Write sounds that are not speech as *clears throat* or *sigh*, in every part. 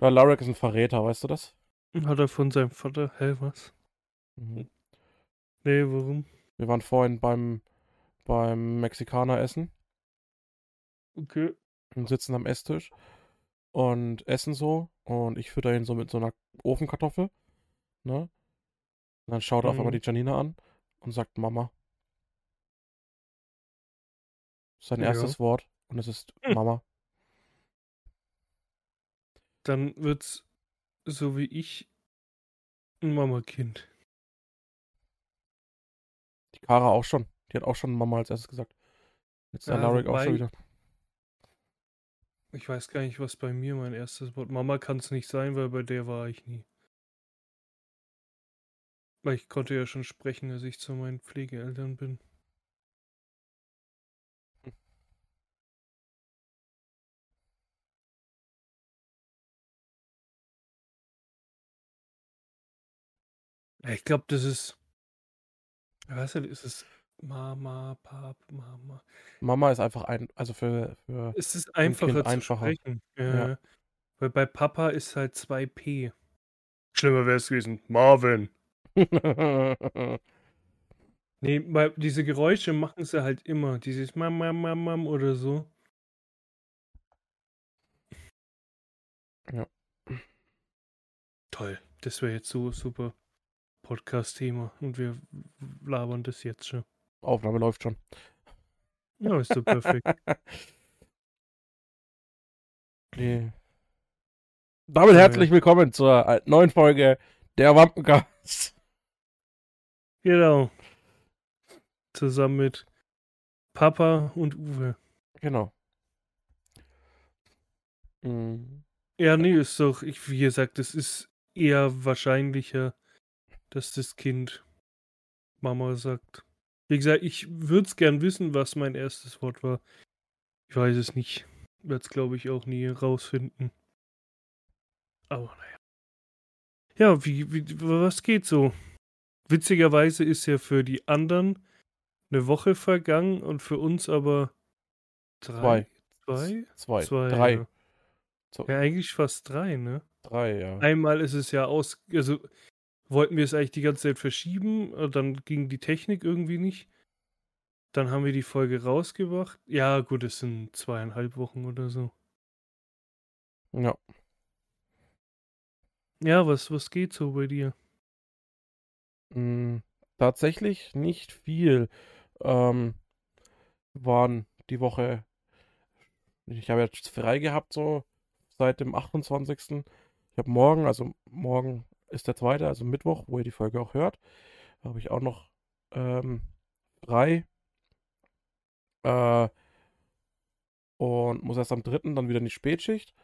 Der Larek ist ein Verräter, weißt du das? Hat er von seinem Vater? Hä, was? Mhm. Nee, warum? Wir waren vorhin beim, beim Mexikaner essen Okay. und sitzen am Esstisch und essen so und ich fütter ihn so mit so einer Ofenkartoffel, ne? Und dann schaut er auf einmal Mhm. die Janina an und sagt Mama. Sein Ja. erstes Wort und es ist Hm. Mama. Dann wird's so wie ich ein Mama-Kind. Die Kara auch schon. Die hat auch schon Mama als erstes gesagt. Jetzt der Ja, Larek auch schon wieder. Ich weiß gar nicht, was bei mir mein erstes Wort. Mama kann es nicht sein, weil bei der war ich nie. Weil ich konnte ja schon sprechen, als ich zu meinen Pflegeeltern bin. Ich glaube, das ist. Was ist es? Mama, Pap, Mama. Mama ist einfach ein, also für, für Es ist Kind einfacher zu einfacher. sprechen. Ja. Ja. Weil bei Papa ist halt 2P. Schlimmer wäre es gewesen. Marvin. *laughs* Nee, weil diese Geräusche machen sie halt immer. Dieses Mam, Mam, Mam, Mam oder so. Ja. Toll. Das wäre jetzt so super Podcast-Thema. Und wir labern das jetzt schon. Aufnahme läuft schon. Ja, ist so perfekt. *laughs* Nee. Damit Ja, herzlich willkommen zur äh, neuen Folge der Wampencast. genau. Zusammen mit Papa und Uwe. Genau. Mhm. Ja, nee, ist doch, ich, wie gesagt, es ist eher wahrscheinlicher, dass das Kind Mama sagt. Wie gesagt, ich würde es gern wissen, was mein erstes Wort war. Ich weiß es nicht. Werde es, glaube ich, auch nie rausfinden. Aber naja. Ja, wie, wie, was geht so? Witzigerweise ist ja für die anderen eine Woche vergangen und für uns aber drei. Zwei? Zwei. Zwei, Drei. Ja. Ja, eigentlich fast drei, ne? drei, ja. Einmal ist es ja aus, also wollten wir es eigentlich die ganze Zeit verschieben, äh, dann ging die Technik irgendwie nicht. Dann haben wir die Folge rausgebracht. Ja, gut, es sind zweieinhalb Wochen oder so. Ja. Ja, was, was geht so bei dir? Mm, tatsächlich nicht viel. Ähm, waren die Woche. Ich habe jetzt frei gehabt, so seit dem 28. Ich habe morgen, also morgen ist der zweite, also Mittwoch, wo ihr die Folge auch hört, habe ich auch noch ähm, frei. Äh, und muss erst am dritten dann wieder in die Spätschicht.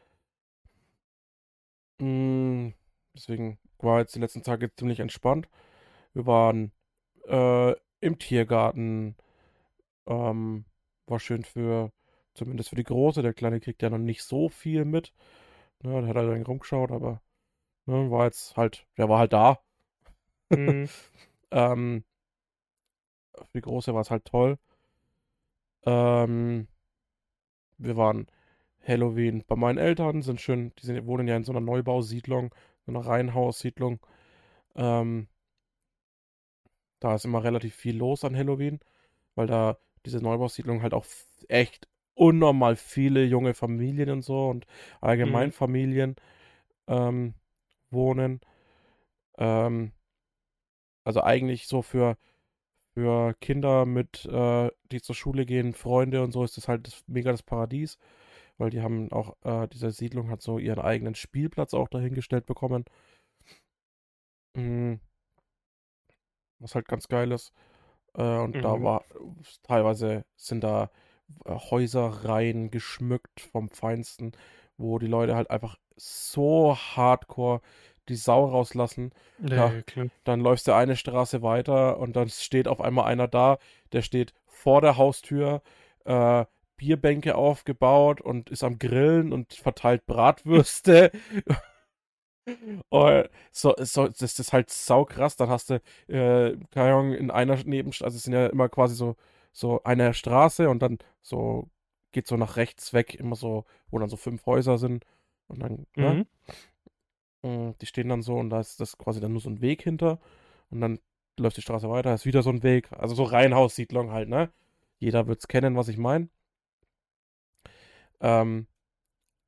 Mm, deswegen war jetzt die letzten Tage ziemlich entspannt. Wir waren äh, im Tiergarten. Ähm, war schön für, zumindest für die Große. Der Kleine kriegt ja noch nicht so viel mit. Ne, der hat halt dann rumgeschaut, aber ne, war jetzt halt, der war halt da. Mhm. *laughs* Ähm, für die Große war es halt toll. Ähm, wir waren Halloween bei meinen Eltern, sind schön, die sind, wohnen ja in so einer Neubausiedlung, so einer Reihenhaussiedlung. Ähm, da ist immer relativ viel los an Halloween, weil da diese Neubausiedlung halt auch echt unnormal viele junge Familien und so und allgemein Mhm. Familien ähm, wohnen. Ähm, also eigentlich so für, für Kinder mit, äh, die zur Schule gehen, Freunde und so, ist das halt das, mega das Paradies, weil die haben auch, äh, diese Siedlung hat so ihren eigenen Spielplatz auch dahingestellt bekommen. Mhm. Was halt ganz geil ist. Äh, und da Mhm. war, teilweise sind da äh, Häuserreihen geschmückt vom Feinsten, wo die Leute halt einfach so hardcore die Sau rauslassen. Ja, Ja. Dann läufst du eine Straße weiter und dann steht auf einmal einer da, der steht vor der Haustür, äh, Bierbänke aufgebaut und ist am Grillen und verteilt Bratwürste. Oh, *laughs* so, so, das ist halt saukrass. Dann hast du, äh, keine Ahnung, in einer Nebenstraße, also es sind ja immer quasi so, so eine Straße und dann so geht so nach rechts weg, immer so, wo dann so fünf Häuser sind. Und dann, ne? Mhm. Mm, Die stehen dann so und da ist das quasi dann nur so ein Weg hinter. Und dann läuft die Straße weiter, ist wieder so ein Weg. Also so Reihenhaussiedlung halt, ne? Jeder wird's kennen, was ich meine. Ähm,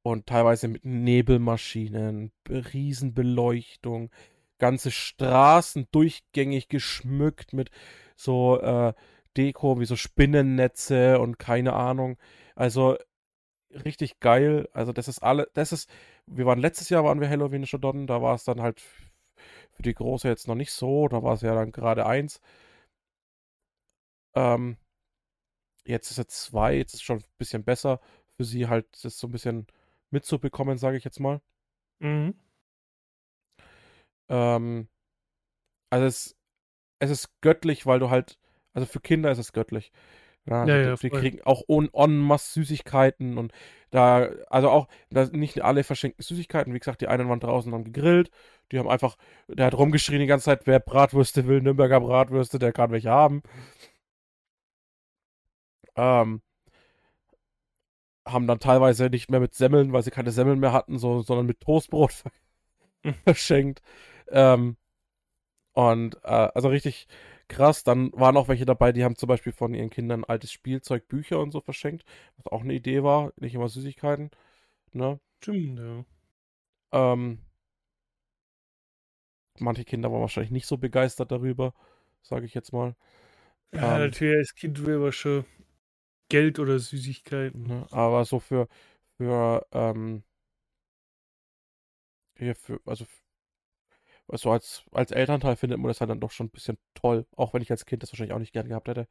und teilweise mit Nebelmaschinen, Riesenbeleuchtung, ganze Straßen durchgängig geschmückt mit so äh, Deko wie so Spinnennetze und keine Ahnung. Also richtig geil. Also das ist alle, das ist, wir waren letztes Jahr waren wir Halloween schon dort, da war es dann halt für die Große jetzt noch nicht so, da war es ja dann gerade eins. Ähm, jetzt ist es zwei, jetzt ist schon ein bisschen besser für sie halt das so ein bisschen mitzubekommen, sage ich jetzt mal. Mhm. Ähm, also es, es ist göttlich, weil du halt, also für Kinder ist es göttlich. Ja, Ja, ja, voll. kriegen auch en, en masse Süßigkeiten und da, also auch, da nicht alle verschenken Süßigkeiten. Wie gesagt, die einen waren draußen und haben gegrillt. Die haben einfach, der hat rumgeschrien die ganze Zeit, wer Bratwürste will, Nürnberger Bratwürste, der kann welche haben. Ähm, haben dann teilweise nicht mehr mit Semmeln, weil sie keine Semmeln mehr hatten, so, sondern mit Toastbrot ver *laughs* verschenkt. Ähm, und äh, also richtig krass. Dann waren auch welche dabei, die haben zum Beispiel von ihren Kindern altes Spielzeug, Bücher und so verschenkt, was auch eine Idee war, nicht immer Süßigkeiten. Ne? Stimmt, ja. Ähm, manche Kinder waren wahrscheinlich nicht so begeistert darüber, sage ich jetzt mal. Ja, Ähm, natürlich als Kind will man schon Geld oder Süßigkeiten. Ne? Aber so für, für, ähm, hier für, also, f- also als, als Elternteil findet man das halt dann doch schon ein bisschen toll, auch wenn ich als Kind das wahrscheinlich auch nicht gern gehabt hätte.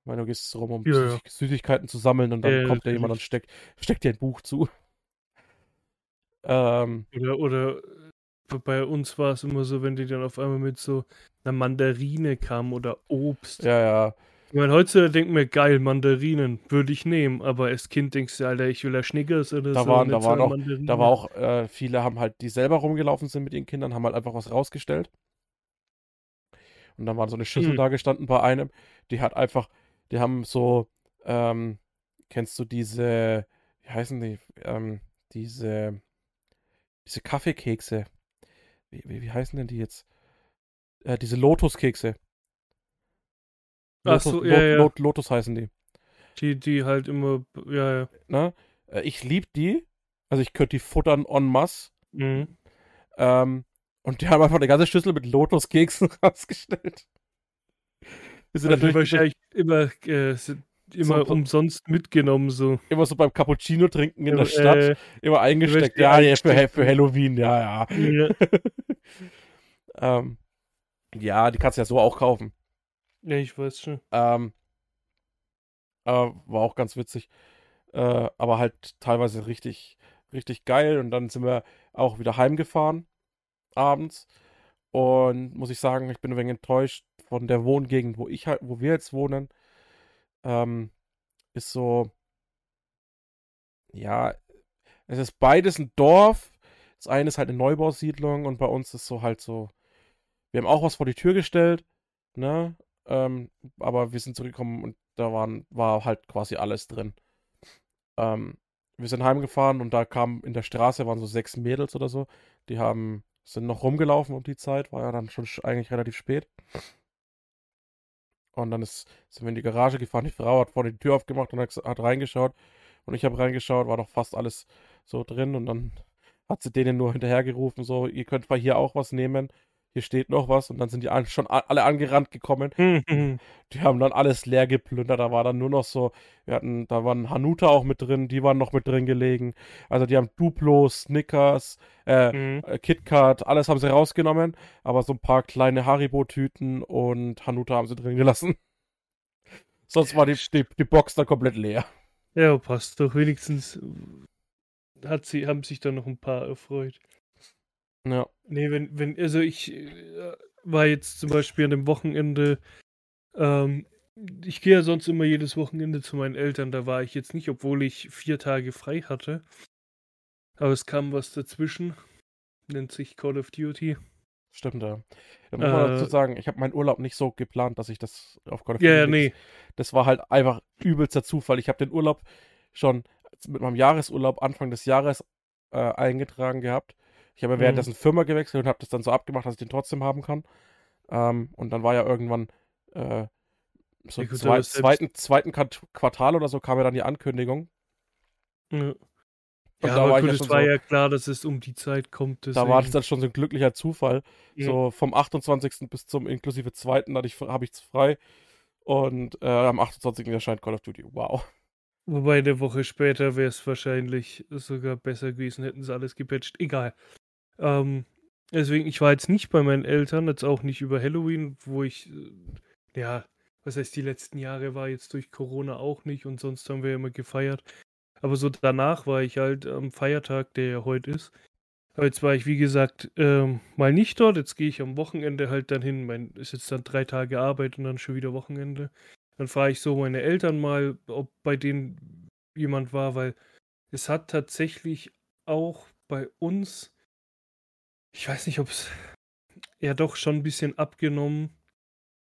Ich meine, du gehst rum, um Ja, ja. Süßig Süßigkeiten zu sammeln und dann Ja, kommt da jemand und steckt, steckt dir ein Buch zu. *laughs* Ähm, Oder, oder äh, bei uns war es immer so, wenn die dann auf einmal mit so einer Mandarine kamen oder Obst. ja, ja. Ich meine, heutzutage denkt mir, geil, Mandarinen würde ich nehmen, aber als Kind denkst du, Alter, ich will ja Schnickers oder Da so. waren, da waren auch, da war auch, äh, viele haben halt, die selber rumgelaufen sind mit ihren Kindern, haben halt einfach was rausgestellt. Und dann war so eine Schüssel Hm. da gestanden bei einem, die hat einfach, die haben so, ähm, kennst du diese, wie heißen die, ähm, diese, diese Kaffeekekse. Wie, wie, wie heißen denn die jetzt? Äh, diese Lotuskekse. Lotus, so, ja, Lot- ja. Lot- Lotus heißen die. Die, die halt immer, ja, ja. Ne? Äh, ich lieb die. Also ich könnte die futtern en masse. Mhm. Ähm, und die haben einfach eine ganze Schüssel mit Lotuskeksen *laughs* rausgestellt. Wir sind Also natürlich wahrscheinlich immer, äh, sind immer So- umsonst mitgenommen, so. immer so beim Cappuccino trinken in der Äh, Stadt, immer eingesteckt. die Ja, ja, für, für Halloween, ja, ja. Ja. *laughs* ähm, ja, die kannst du ja so auch kaufen. Ja, ich weiß schon. Ähm, äh, war auch ganz witzig. Äh, aber halt teilweise richtig, richtig geil. Und dann sind wir auch wieder heimgefahren abends. Und muss ich sagen, ich bin ein wenig enttäuscht von der Wohngegend, wo ich halt, wo wir jetzt wohnen. Ähm, ist so, ja, es ist beides ein Dorf. Das eine ist halt eine Neubausiedlung und bei uns ist so halt so, wir haben auch was vor die Tür gestellt, ne? Ähm, aber wir sind zurückgekommen und da waren, war halt quasi alles drin. Ähm, wir sind heimgefahren und da kam in der Straße waren so sechs Mädels oder so. Die haben, sind noch rumgelaufen um die Zeit, war ja dann schon sch- eigentlich relativ spät. Und dann ist, sind wir in die Garage gefahren. Die Frau hat vorne die Tür aufgemacht und hat, hat reingeschaut. Und ich habe reingeschaut, war doch fast alles so drin. Und dann hat sie denen nur hinterhergerufen, so, ihr könnt mal hier auch was nehmen. Hier steht noch was. Und dann sind die schon alle angerannt gekommen. Mhm. Die haben dann alles leer geplündert. Da war dann nur noch so, wir hatten, da waren Hanuta auch mit drin, die waren noch mit drin gelegen. Also die haben Duplo, Snickers, äh, Mhm. äh, KitKat, alles haben sie rausgenommen, aber so ein paar kleine Haribo-Tüten und Hanuta haben sie drin gelassen. *laughs* Sonst war die, die, die Box dann komplett leer. Ja, passt doch. Wenigstens hat sie, haben sich da noch ein paar erfreut. Ja. Nee, wenn, wenn, also ich äh, war jetzt zum Beispiel an dem Wochenende, ähm, ich gehe ja sonst immer jedes Wochenende zu meinen Eltern, da war ich jetzt nicht, obwohl ich vier Tage frei hatte. Aber es kam was dazwischen, nennt sich Call of Duty. Stimmt, ja. Da muss man Äh, dazu sagen, ich habe meinen Urlaub nicht so geplant, dass ich das auf Call of Ja, ja, Duty- nee. Das war halt einfach übelster Zufall. Ich habe den Urlaub schon mit meinem Jahresurlaub Anfang des Jahres äh, eingetragen gehabt. Ich habe Mhm. währenddessen Firma gewechselt und habe das dann so abgemacht, dass ich den trotzdem haben kann. Ähm, und dann war ja irgendwann äh, so Ja, gut, zwei, zweiten, zweiten Quart- Quartal oder so kam ja dann die Ankündigung. Ja, Und ja da aber war gut, ja es war so, ja klar, dass es um die Zeit kommt. da war das deswegen. dann schon so ein glücklicher Zufall. Ja. So vom 28. bis zum inklusive 2. hatte ich, habe ich frei. Und äh, am 28. erscheint Call of Duty. Wow. Wobei eine Woche später wäre es wahrscheinlich sogar besser gewesen, hätten sie alles gepatcht. Egal. Ähm, deswegen, ich war jetzt nicht bei meinen Eltern, jetzt auch nicht über Halloween, wo ich, äh, ja, was heißt, die letzten Jahre war jetzt durch Corona auch nicht und sonst haben wir immer gefeiert. Aber so danach war ich halt am Feiertag, der ja heute ist. Aber jetzt war ich, wie gesagt, ähm, mal nicht dort. Jetzt gehe ich am Wochenende halt dann hin. Mein, ist jetzt dann drei Tage Arbeit und dann schon wieder Wochenende. Dann frage ich so meine Eltern mal, ob bei denen jemand war, weil es hat tatsächlich auch bei uns, ich weiß nicht, ob es ja doch schon ein bisschen abgenommen.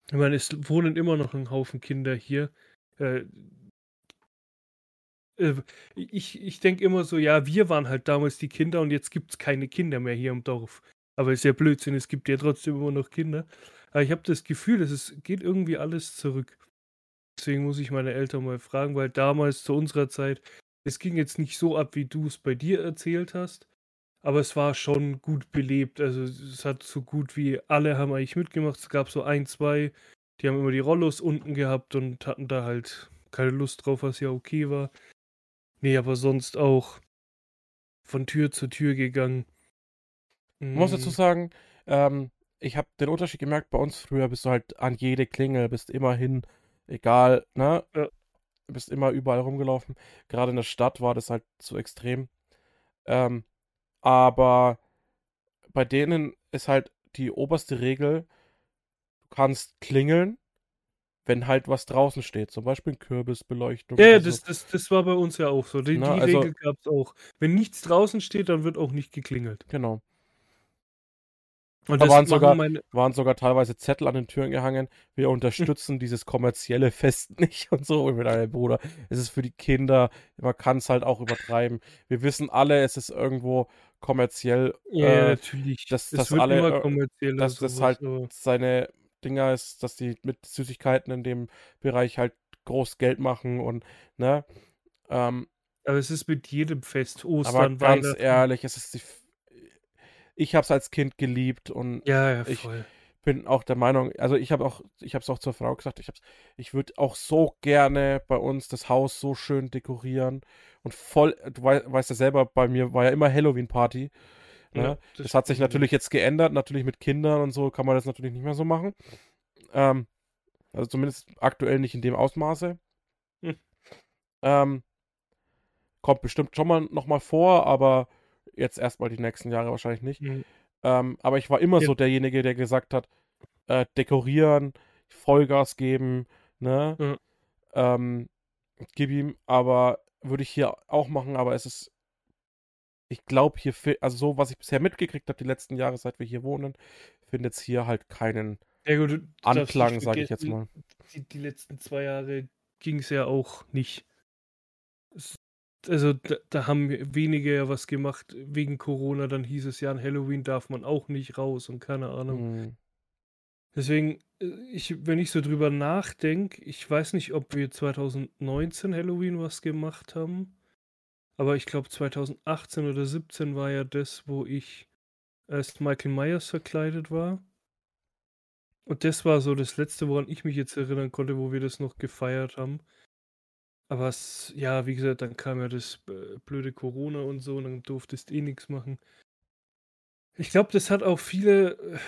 Ich meine, es wohnen immer noch ein Haufen Kinder hier. Äh, äh, ich ich denke immer so, ja, wir waren halt damals die Kinder und jetzt gibt es keine Kinder mehr hier im Dorf. Aber ist ja Blödsinn, es gibt ja trotzdem immer noch Kinder. Aber ich habe das Gefühl, es ist, geht irgendwie alles zurück. Deswegen muss ich meine Eltern mal fragen, weil damals zu unserer Zeit, es ging jetzt nicht so ab, wie du es bei dir erzählt hast, aber es war schon gut belebt. Also es hat so gut wie alle haben eigentlich mitgemacht. Es gab so ein, zwei, die haben immer die Rollos unten gehabt und hatten da halt keine Lust drauf, was ja okay war. Nee, aber sonst auch von Tür zu Tür gegangen. Ich muss dazu Mm, sagen, ähm, ich habe den Unterschied gemerkt, bei uns früher bist du halt an jede Klingel, bist immer hin, egal, ne? Ja. Bist immer überall rumgelaufen. Gerade in der Stadt war das halt zu extrem. Ähm, aber bei denen ist halt die oberste Regel, du kannst klingeln, wenn halt was draußen steht. Zum Beispiel Kürbisbeleuchtung. Ja, ja, oder so. das, das, das war bei uns ja auch so. Die, Na, die also- Regel gab es auch. Wenn nichts draußen steht, dann wird auch nicht geklingelt. Genau. Und Da waren sogar- meine, Waren sogar teilweise Zettel an den Türen gehangen. Wir unterstützen dieses kommerzielle Fest *laughs* nicht und so. Und mit einem Bruder. Es ist für die Kinder. Man kann es halt auch übertreiben. Wir wissen alle, es ist irgendwo kommerziell, ja, äh, natürlich. dass- es dass wird alle, immer äh, kommerzieller. dass das halt aber- seine Dinger ist, dass die mit Süßigkeiten in dem Bereich halt groß Geld machen und, ne? Ähm, Aber es ist mit jedem Fest, aber Ostern, ganz Weihnachten. ehrlich, es ist die. Ich habe es als Kind geliebt und Ja, ja, ich- bin auch der Meinung, also ich habe auch, ich habe es auch zur Frau gesagt, ich hab's, ich würde auch so gerne bei uns das Haus so schön dekorieren und voll, du wei weißt ja selber, bei mir war ja immer Halloween-Party. Ne? Ja, das, hat sich natürlich jetzt geändert, natürlich mit Kindern und so kann man das natürlich nicht mehr so machen. Ähm, also zumindest aktuell nicht in dem Ausmaße. Hm. Ähm, kommt bestimmt schon mal noch mal vor, aber jetzt erstmal die nächsten Jahre wahrscheinlich nicht. Mhm. Ähm, aber ich war immer Ja. so derjenige, der gesagt hat, äh, dekorieren, Vollgas geben, ne? Ja. Ähm, gib ihm, aber würde ich hier auch machen, aber es ist, ich glaube hier, also so, was ich bisher mitgekriegt habe, die letzten Jahre, seit wir hier wohnen, findet es hier halt keinen Ja, gut, Anklang, sage ich jetzt mal. Die, die letzten zwei Jahre ging es ja auch nicht. Also da, da haben wenige ja was gemacht wegen Corona. Dann hieß es ja, an Halloween darf man auch nicht raus und keine Ahnung. Hm. Deswegen, äh, ich, wenn ich so drüber nachdenke, ich weiß nicht, ob wir 2019 Halloween was gemacht haben. Aber ich glaube 2018 oder 17 war ja das, wo ich erst Michael Myers verkleidet war. Und das war so das letzte, woran ich mich jetzt erinnern konnte, wo wir das noch gefeiert haben. Aber es, ja, wie gesagt, dann kam ja das äh, blöde Corona und so, und dann durftest eh nichts machen. Ich glaube, das hat auch viele. äh,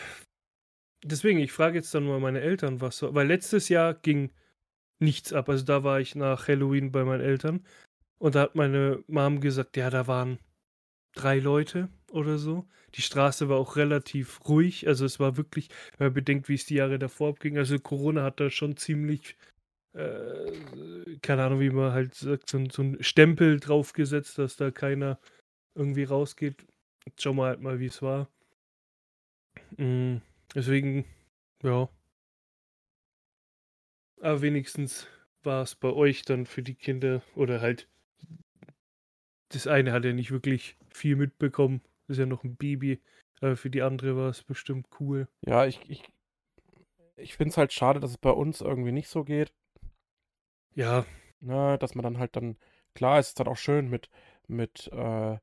Deswegen, ich frage jetzt dann mal meine Eltern, was so. Weil letztes Jahr ging nichts ab. Also da war ich nach Halloween bei meinen Eltern. Und da hat meine Mom gesagt, ja, da waren drei Leute oder so. Die Straße war auch relativ ruhig. Also es war wirklich, wenn man bedenkt, wie es die Jahre davor abging. Also Corona hat da schon ziemlich, äh, keine Ahnung, wie man halt sagt, so, so ein Stempel draufgesetzt, dass da keiner irgendwie rausgeht. Jetzt schauen wir halt mal, wie es war. Mm, deswegen, ja. Aber wenigstens war es bei euch dann für die Kinder oder halt das eine hat ja nicht wirklich viel mitbekommen. Ist ja noch ein Baby. Aber für die andere war es bestimmt cool. Ja, ich, ich, ich finde es halt schade, dass es bei uns irgendwie nicht so geht. Ja, Ne, dass man dann halt dann, klar, es ist dann auch schön mit, mit, äh,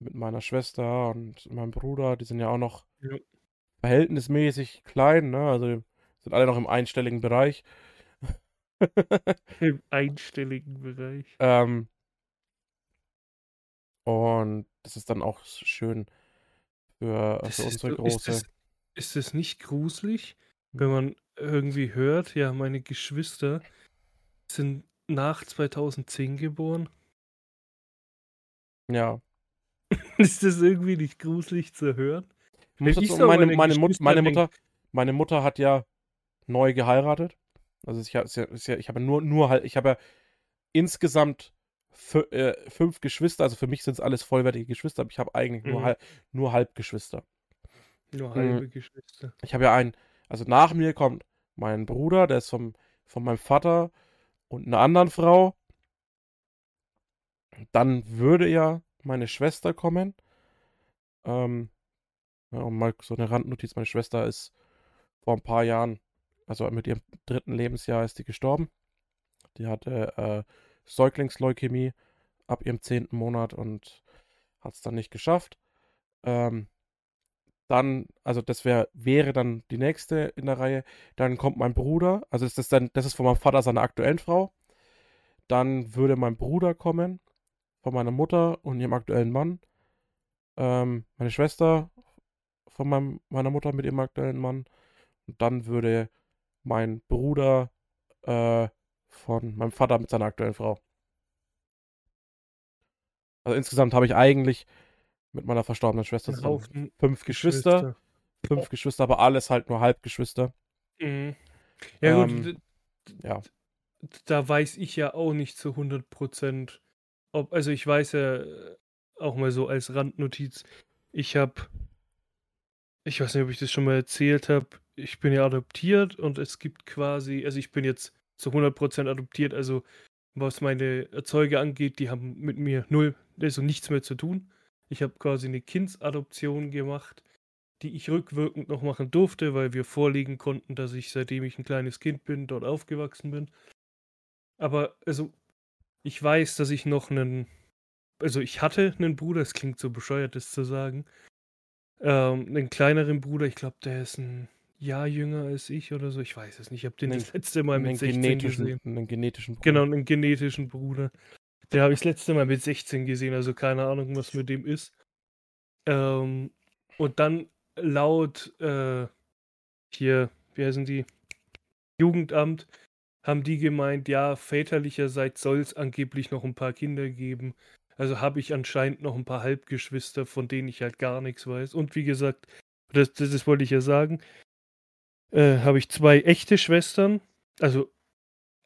mit meiner Schwester und meinem Bruder, die sind ja auch noch Ja. verhältnismäßig klein, ne? Also sind alle noch im einstelligen Bereich. im einstelligen Bereich. *laughs* Ähm, und das ist dann auch schön für, Das für unsere ist, Große. das, ist das nicht gruselig, wenn man irgendwie hört, ja, meine Geschwister sind nach 2010 geboren? *laughs* Ja. Ist das irgendwie nicht gruselig zu hören? Ich ich so meine, meine Mut, meine Mutter, meine Mutter hat ja neu geheiratet. Also ich, ja, ich habe nur, nur halt, ich habe ja insgesamt äh, fünf Geschwister, also für mich sind es alles vollwertige Geschwister, aber ich habe eigentlich nur, Mhm. halb, nur Halbgeschwister. Nur Mhm. halbe Geschwister. Ich habe ja einen, also nach mir kommt mein Bruder, der ist vom, von meinem Vater und einer anderen Frau. Dann würde ja meine Schwester kommen. Ähm, ja, und mal so eine Randnotiz, meine Schwester ist vor ein paar Jahren, also mit ihrem dritten Lebensjahr ist die gestorben. Die hatte äh, Säuglingsleukämie ab ihrem zehnten Monat und hat es dann nicht geschafft. Ähm, dann, also das wär, wäre dann die nächste in der Reihe. Dann kommt mein Bruder, also das ist dann, das ist von meinem Vater seiner aktuellen Frau. Dann würde mein Bruder kommen, von meiner Mutter und ihrem aktuellen Mann. Ähm, meine Schwester von meinem, meiner Mutter mit ihrem aktuellen Mann. Und dann würde mein Bruder äh, von meinem Vater mit seiner aktuellen Frau. Also insgesamt habe ich eigentlich mit meiner verstorbenen Schwester zusammen fünf Geschwister. Fünf Geschwister, aber alles halt nur Halbgeschwister. Mhm. Ja, Ähm, gut, Ja. da weiß ich ja auch nicht zu 100 Prozent. Ob, also ich weiß ja äh, auch mal so als Randnotiz, ich habe, ich weiß nicht, ob ich das schon mal erzählt habe, ich bin ja adoptiert und es gibt quasi, also ich bin jetzt zu 100 Prozent adoptiert, also was meine Erzeuger angeht, die haben mit mir null, also nichts mehr zu tun. Ich habe quasi eine Kindsadoption gemacht, die ich rückwirkend noch machen durfte, weil wir vorlegen konnten, dass ich, seitdem ich ein kleines Kind bin, dort aufgewachsen bin. Aber also, ich weiß, dass ich noch einen, also ich hatte einen Bruder, es klingt so bescheuert, das zu sagen, ähm, einen kleineren Bruder, ich glaube, der ist ein Jahr jünger als ich oder so, ich weiß es nicht, ich habe den Einen- das letzte Mal mit 16 genetischen, gesehen. einen genetischen Bruder. Genau, einen genetischen Bruder. Der habe ich das letzte Mal mit 16 gesehen, also keine Ahnung, was mit dem ist. Ähm, und dann laut äh, hier, wie heißen die? Jugendamt haben die gemeint, ja, väterlicherseits soll es angeblich noch ein paar Kinder geben. Also habe ich anscheinend noch ein paar Halbgeschwister, von denen ich halt gar nichts weiß. Und wie gesagt, das, das, das wollte ich ja sagen, äh, habe ich zwei echte Schwestern. Also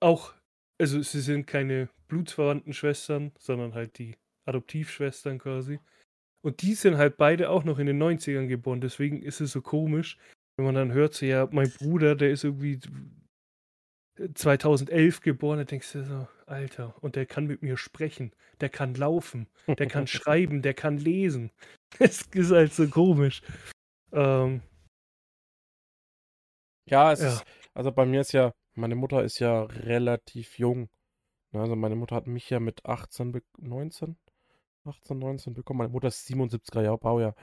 auch, also sie sind keine blutsverwandten Schwestern, sondern halt die Adoptivschwestern quasi. Und die sind halt beide auch noch in den 90ern geboren. Deswegen ist es so komisch, wenn man dann hört, so, ja, mein Bruder, der ist irgendwie 2011 geboren, da denkst du so, Alter, und der kann mit mir sprechen, der kann laufen, der kann *laughs* schreiben, der kann lesen. *laughs* Das ist halt so komisch. Ähm, Ja, es Ja. ist, also bei mir ist ja, meine Mutter ist ja relativ jung. Ne, Also meine Mutter hat mich ja mit 18, be- 19, 18, 19 bekommen. Meine Mutter ist 77er Jahr Baujahr.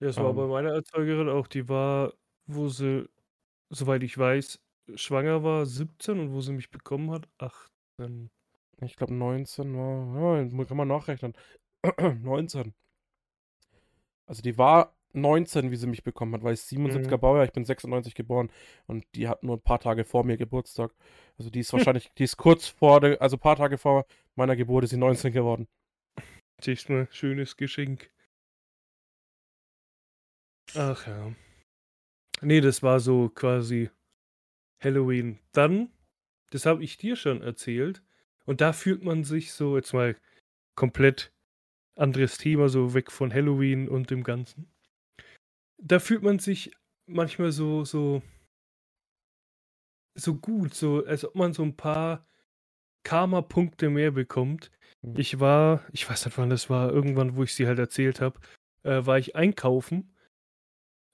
Ja, das war Ähm. bei meiner Erzeugerin auch. Die war, wo sie, soweit ich weiß, schwanger war, 17 und wo sie mich bekommen hat, 18. Ich glaube 19 war, ja, kann man nachrechnen. *clears throat* 19. Also die war 19, wie sie mich bekommen hat, weil ich 77er Mhm. Baujahr, ich bin 96 geboren und die hat nur ein paar Tage vor mir Geburtstag. Also die ist wahrscheinlich, *laughs* die ist kurz vor der, also ein paar Tage vor meiner Geburt ist sie 19 geworden. Siehst mal, schönes Geschenk. Ach ja. Nee, das war so quasi Halloween. Dann, das habe ich dir schon erzählt. Und da fühlt man sich so, jetzt mal komplett anderes Thema, so weg von Halloween und dem Ganzen. Da fühlt man sich manchmal so, so, so gut, so, als ob man so ein paar Karma-Punkte mehr bekommt, Hm. Ich war, ich weiß nicht wann das war, irgendwann, wo ich sie halt erzählt habe, äh, war ich einkaufen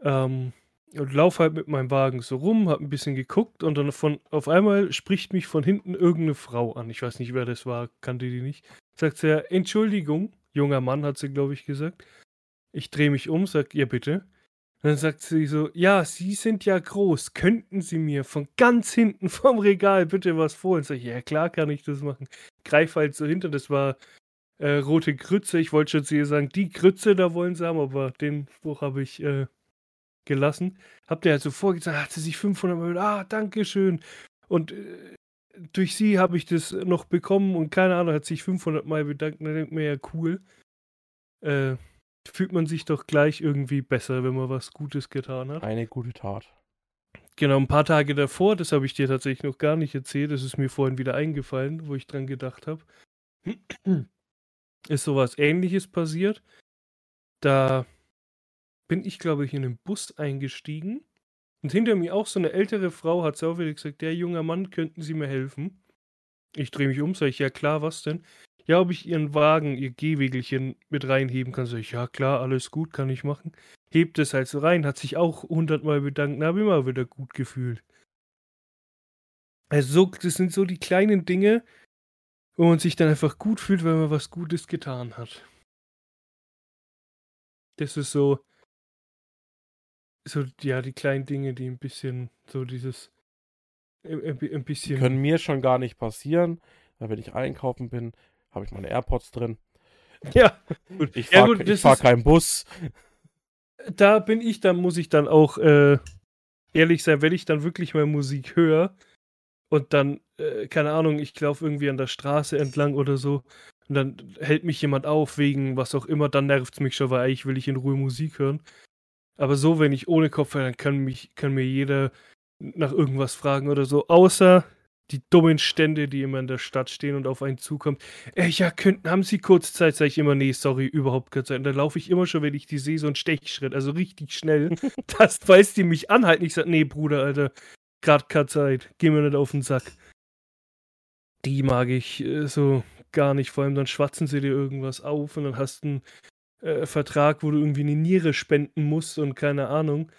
ähm, und laufe halt mit meinem Wagen so rum, hab ein bisschen geguckt und dann von auf einmal spricht mich von hinten irgendeine Frau an. Ich weiß nicht, wer das war, kannte die nicht. Sagt sie ja, Entschuldigung, junger Mann, hat sie, glaube ich, gesagt. Ich drehe mich um, sag, ja bitte. Dann sagt sie so, ja, Sie sind ja groß, könnten Sie mir von ganz hinten vom Regal bitte was vorholen? Sag ich, ja klar kann ich das machen. Greif halt so hinter, das war äh, rote Grütze. Ich wollte schon zu ihr sagen, die Grütze da wollen sie haben, aber den Spruch habe ich äh, gelassen. Habt ihr halt so vorgesagt, hat sie sich 500 Mal, ah, danke schön. Und äh, durch sie habe ich das noch bekommen und keine Ahnung, hat sich 500 Mal bedankt. Dann denkt man ja, cool. Äh, fühlt man sich doch gleich irgendwie besser, wenn man was Gutes getan hat. Eine gute Tat. Genau, ein paar Tage davor, das habe ich dir tatsächlich noch gar nicht erzählt, das ist mir vorhin wieder eingefallen, wo ich dran gedacht habe, ist sowas ähnliches passiert. Da bin ich, glaube ich, in einen Bus eingestiegen und hinter mir auch so eine ältere Frau hat auch wieder gesagt, der junger Mann, könnten Sie mir helfen? Ich drehe mich um, sage ich, ja klar, was denn? Ja, ob ich Ihren Wagen, Ihr Gehwegelchen mit reinheben kann. Sag ich, ja klar, alles gut, kann ich machen. Hebt es halt so rein, hat sich auch hundertmal bedankt habe immer wieder gut gefühlt. Also, so, das sind so die kleinen Dinge, wo man sich dann einfach gut fühlt, wenn man was Gutes getan hat. Das ist so, so, ja, die kleinen Dinge, die ein bisschen, so dieses, ein, ein Die bisschen. können mir schon gar nicht passieren, weil wenn ich einkaufen bin, habe ich meine AirPods drin. *laughs* Ja, gut. Ich Ja, fahre das fahr keinen Bus. da bin ich, da muss ich dann auch äh, ehrlich sein, wenn ich dann wirklich mal Musik höre und dann, äh, keine Ahnung, ich laufe irgendwie an der Straße entlang oder so und dann hält mich jemand auf wegen was auch immer, dann nervt es mich schon, weil eigentlich will ich in Ruhe Musik hören. Aber so, wenn ich ohne Kopfhörer, dann kann, mich, kann mir jeder nach irgendwas fragen oder so, außer die dummen Stände, die immer in der Stadt stehen und auf einen zukommen. Äh, ja, könnten, haben Sie kurz Zeit? Sag ich immer, nee, sorry, überhaupt keine Zeit. Und dann laufe ich immer schon, wenn ich die sehe, so einen Stechschritt, also richtig schnell. *laughs* das weiß die mich anhalten. Ich sag, nee, Bruder, Alter, grad keine Zeit. Geh mir nicht auf den Sack. Die mag ich äh, so gar nicht. Vor allem dann schwatzen sie dir irgendwas auf und dann hast du einen äh, Vertrag, wo du irgendwie eine Niere spenden musst und keine Ahnung.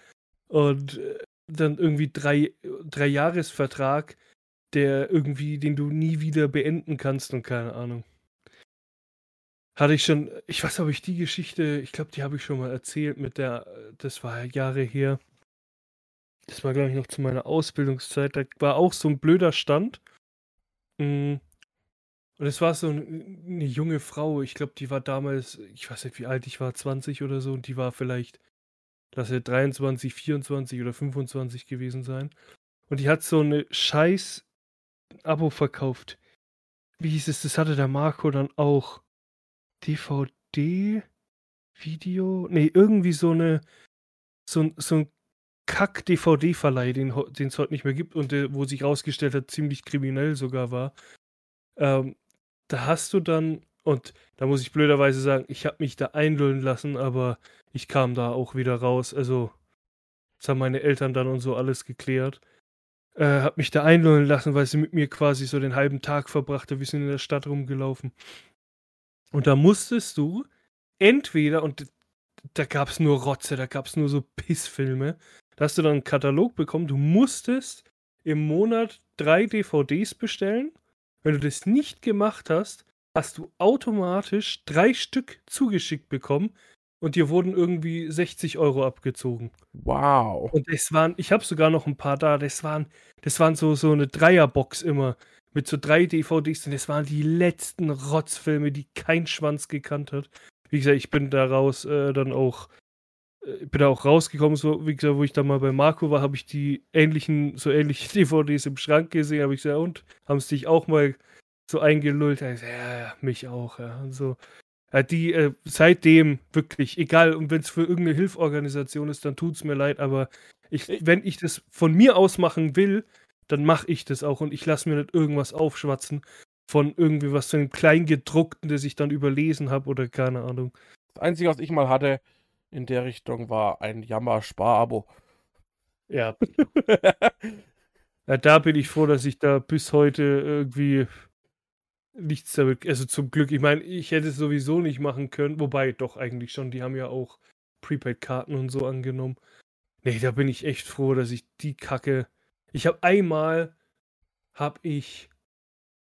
Und äh, dann irgendwie drei, drei Jahresvertrag, der irgendwie, den du nie wieder beenden kannst und keine Ahnung. Hatte ich schon, ich weiß, ob ich die Geschichte, ich glaube, die habe ich schon mal erzählt mit der, das war Jahre her. Das war, glaube ich, noch zu meiner Ausbildungszeit. Da war auch so ein blöder Stand. Mm. Und es war so ein- eine junge Frau. Ich glaube, die war damals, ich weiß nicht, wie alt ich war, 20 oder so. Und die war vielleicht, lass sie 23, 24 oder 25 gewesen sein. Und die hat so eine scheiß Abo verkauft. Wie hieß es? Das hatte der Marco dann auch. DVD? Video? Nee, irgendwie so eine. So, ein- so ein Kack-DVD-Verleih, den es heute nicht mehr gibt und der, wo sich rausgestellt hat, ziemlich kriminell sogar war. Ähm, da hast du dann, und da muss ich blöderweise sagen, ich habe mich da einlullen lassen, aber ich kam da auch wieder raus. Also, das haben meine Eltern dann und so alles geklärt. Äh, hab mich da einlullen lassen, weil sie mit mir quasi so den halben Tag verbrachte. Wir sind in der Stadt rumgelaufen. Und da musstest du entweder, und da gab es nur Rotze, da gab es nur so Pissfilme, da hast du dann einen Katalog bekommen, du musstest im Monat drei DVDs bestellen. Wenn du das nicht gemacht hast, hast du automatisch drei Stück zugeschickt bekommen und dir wurden irgendwie 60 Euro abgezogen. Wow. Und es waren, ich habe sogar noch ein paar da, das waren, das waren so, so eine Dreierbox immer mit so drei DVDs und das waren die letzten Rotzfilme, die kein Schwanz gekannt hat. Wie gesagt, ich bin daraus äh, dann auch, äh, bin da auch rausgekommen, so wie gesagt, wo ich da mal bei Marco war, habe ich die ähnlichen, so ähnliche *laughs* DVDs im Schrank gesehen, habe ich gesagt, und haben es dich auch mal so eingelullt? Ich ja, ja, mich auch, ja. Und so. Ja, die äh, seitdem wirklich, egal, und wenn es für irgendeine Hilfsorganisation ist, dann tut es mir leid, aber ich, wenn ich das von mir aus machen will, dann mache ich das auch und ich lasse mir nicht irgendwas aufschwatzen von irgendwie was von dem Kleingedruckten, das ich dann überlesen habe oder keine Ahnung. Das Einzige, was ich mal hatte in der Richtung, war ein Jammer-Spar-Abo. Ja. *laughs* ja. Da bin ich froh, dass ich da bis heute irgendwie nichts damit. Also zum Glück, ich meine, ich hätte es sowieso nicht machen können, wobei doch eigentlich schon, die haben ja auch Prepaid-Karten und so angenommen. Nee, da bin ich echt froh, dass ich die Kacke. Ich habe einmal, habe ich,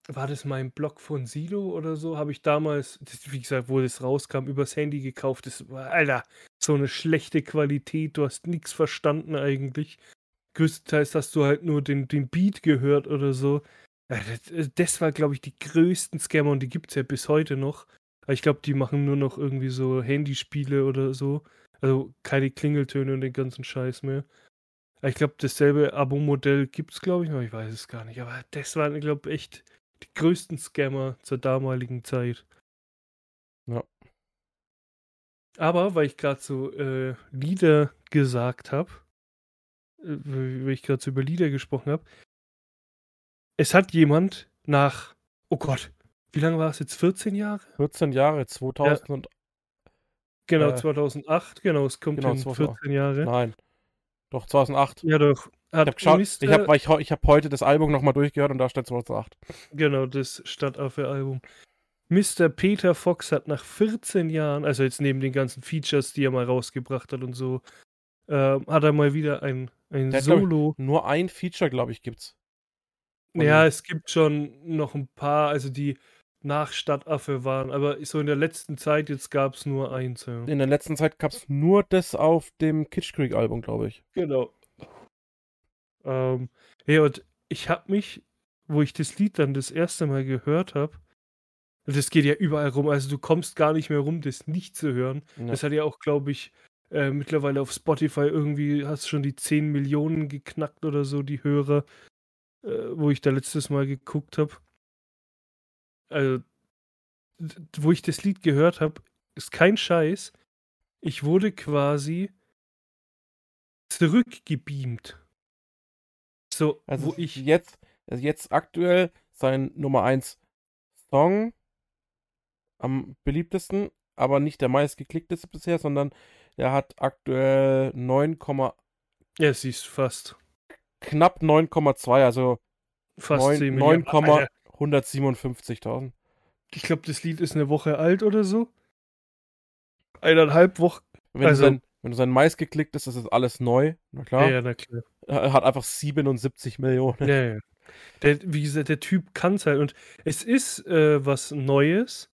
war das mein Blog von Silo oder so, habe ich damals, das, wie gesagt, wo das rauskam, übers Handy gekauft. Das war, Alter, so eine schlechte Qualität, du hast nichts verstanden eigentlich. Größtenteils hast du halt nur den, den Beat gehört oder so. Das, das war, glaube ich, die größten Scammer und die gibt es ja bis heute noch. Aber ich glaube, die machen nur noch irgendwie so Handyspiele oder so. Also keine Klingeltöne und den ganzen Scheiß mehr. Ich glaube, dasselbe Abo-Modell gibt es, glaube ich, noch. Ich weiß es gar nicht. Aber das waren, glaube ich, echt die größten Scammer zur damaligen Zeit. Ja. Aber, weil ich gerade so äh, Lieder gesagt habe, äh, weil ich gerade so über Lieder gesprochen habe, es hat jemand nach, oh Gott, wie lange war es jetzt? 14 Jahre? 14 Jahre, 2000 ja. und Genau, äh, 2008, genau, es kommt genau, in 14 Jahre. Nein. Doch, 2008. Ja, doch. Hat ich habe ich habe ich, ich hab heute das Album nochmal durchgehört und da steht 2008. Genau, das Stadtaffe-Album. Mr. Peter Fox hat nach 14 Jahren, also jetzt neben den ganzen Features, die er mal rausgebracht hat und so, äh, hat er mal wieder ein, ein Der Solo. Hat, ich, nur ein Feature, glaube ich, gibt's. Und ja, es gibt schon noch ein paar, also die nach Stadtaffe waren. Aber so in der letzten Zeit jetzt gab es nur eins. Ja. In der letzten Zeit gab es nur das auf dem Kitsch Creek Album, glaube ich. Genau. Ähm, ja, und ich habe mich, wo ich das Lied dann das erste Mal gehört habe, das geht ja überall rum, also du kommst gar nicht mehr rum, das nicht zu hören. Ja. Das hat ja auch, glaube ich, äh, mittlerweile auf Spotify irgendwie, hast schon die 10 Millionen geknackt oder so, die Hörer, wo ich da letztes Mal geguckt habe also, wo ich das Lied gehört habe, ist kein Scheiß. Ich wurde quasi zurückgebeamt. So, also wo ich jetzt, also jetzt aktuell sein Nummer 1 Song am beliebtesten, aber nicht der meistgeklickteste bisher, sondern der hat aktuell 9, ja, siehst fast knapp 9,2, also fast 9, 9, 157.000. Ich glaube, das Lied ist eine Woche alt oder so. Eineinhalb Wochen. Wenn, also, du sein, wenn du sein Mais geklickt ist, ist das alles neu. Na klar. Ja, na klar. Er hat einfach 77 Millionen. Ja, ja. Der, wie gesagt, der Typ kann es halt. Und es ist äh, was Neues.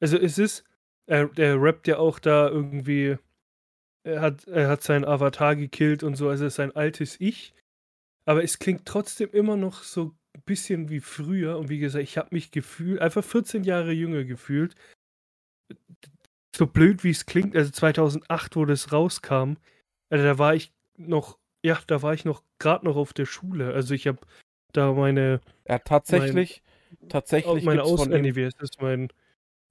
Also es ist, er, der rappt ja auch da irgendwie, er hat, er hat seinen Avatar gekillt und so, also sein altes Ich. Aber es klingt trotzdem immer noch so ein bisschen wie früher. Und wie gesagt, ich habe mich gefühlt, einfach 14 Jahre jünger gefühlt. So blöd wie es klingt, also 2008, wo das rauskam, also da war ich noch, ja, da war ich noch gerade noch auf der Schule. Also ich habe da meine. Ja, tatsächlich, mein, tatsächlich. Meine Aus von ihm, das ist mein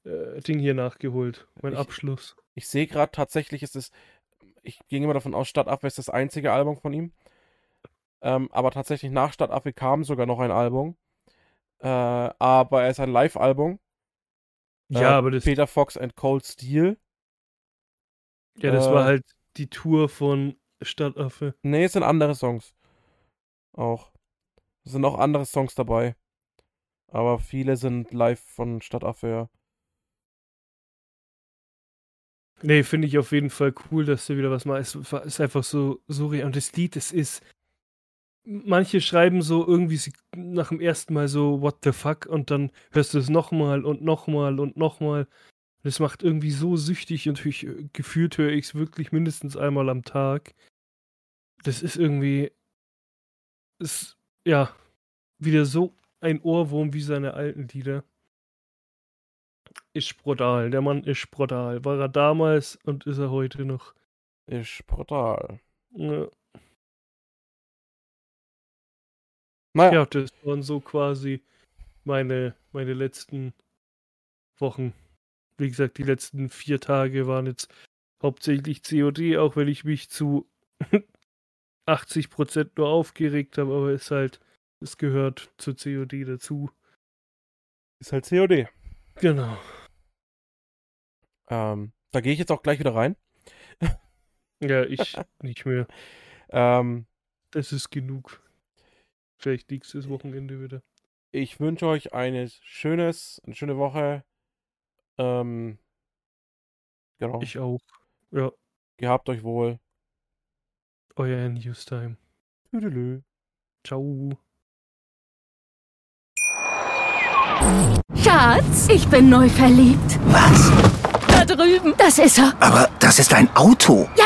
äh, Ding hier nachgeholt, mein ich, Abschluss. Ich sehe gerade tatsächlich, ist es, ich ging immer davon aus, Stadtaffe ist das einzige Album von ihm. Ähm, aber tatsächlich nach Stadtaffe kam sogar noch ein Album. Äh, aber er ist ein Live-Album. Ja, äh, aber das. Peter Fox and Cold Steel. Ja, das äh, war halt die Tour von Stadtaffe. Nee, es sind andere Songs. Auch. Es sind auch andere Songs dabei. Aber viele sind live von Stadtaffe, ja. Nee, finde ich auf jeden Fall cool, dass du wieder was machst. Es ist einfach so surreal. Und das Lied, es ist manche schreiben so irgendwie nach dem ersten Mal so, what the fuck, und dann hörst du es nochmal und nochmal und nochmal. Das macht irgendwie so süchtig und ich, äh, gefühlt höre ich es wirklich mindestens einmal am Tag. Das ist irgendwie, ist, ja, wieder so ein Ohrwurm wie seine alten Lieder. Ist brutal. Der Mann ist brutal. War er damals und ist er heute noch. Ist brutal. Ja. Naja. Ja, das waren so quasi meine, meine letzten Wochen. Wie gesagt, die letzten vier Tage waren jetzt hauptsächlich COD, auch wenn ich mich zu *laughs* 80% nur aufgeregt habe, aber es halt, es gehört zu COD dazu. Ist halt COD. Genau. Ähm, da gehe ich jetzt auch gleich wieder rein. ja, ich *laughs* nicht mehr. Ähm, das ist genug. Vielleicht nächstes Wochenende wieder. ich wünsche euch eine schönes, eine schöne Woche. Ähm, genau. Ich auch. Ja, Gehabt euch wohl. euer Newstime. Tüdelü. Ciao. Schatz, ich bin neu verliebt. Was? Da drüben. Das ist er. Aber das ist ein Auto. Ja,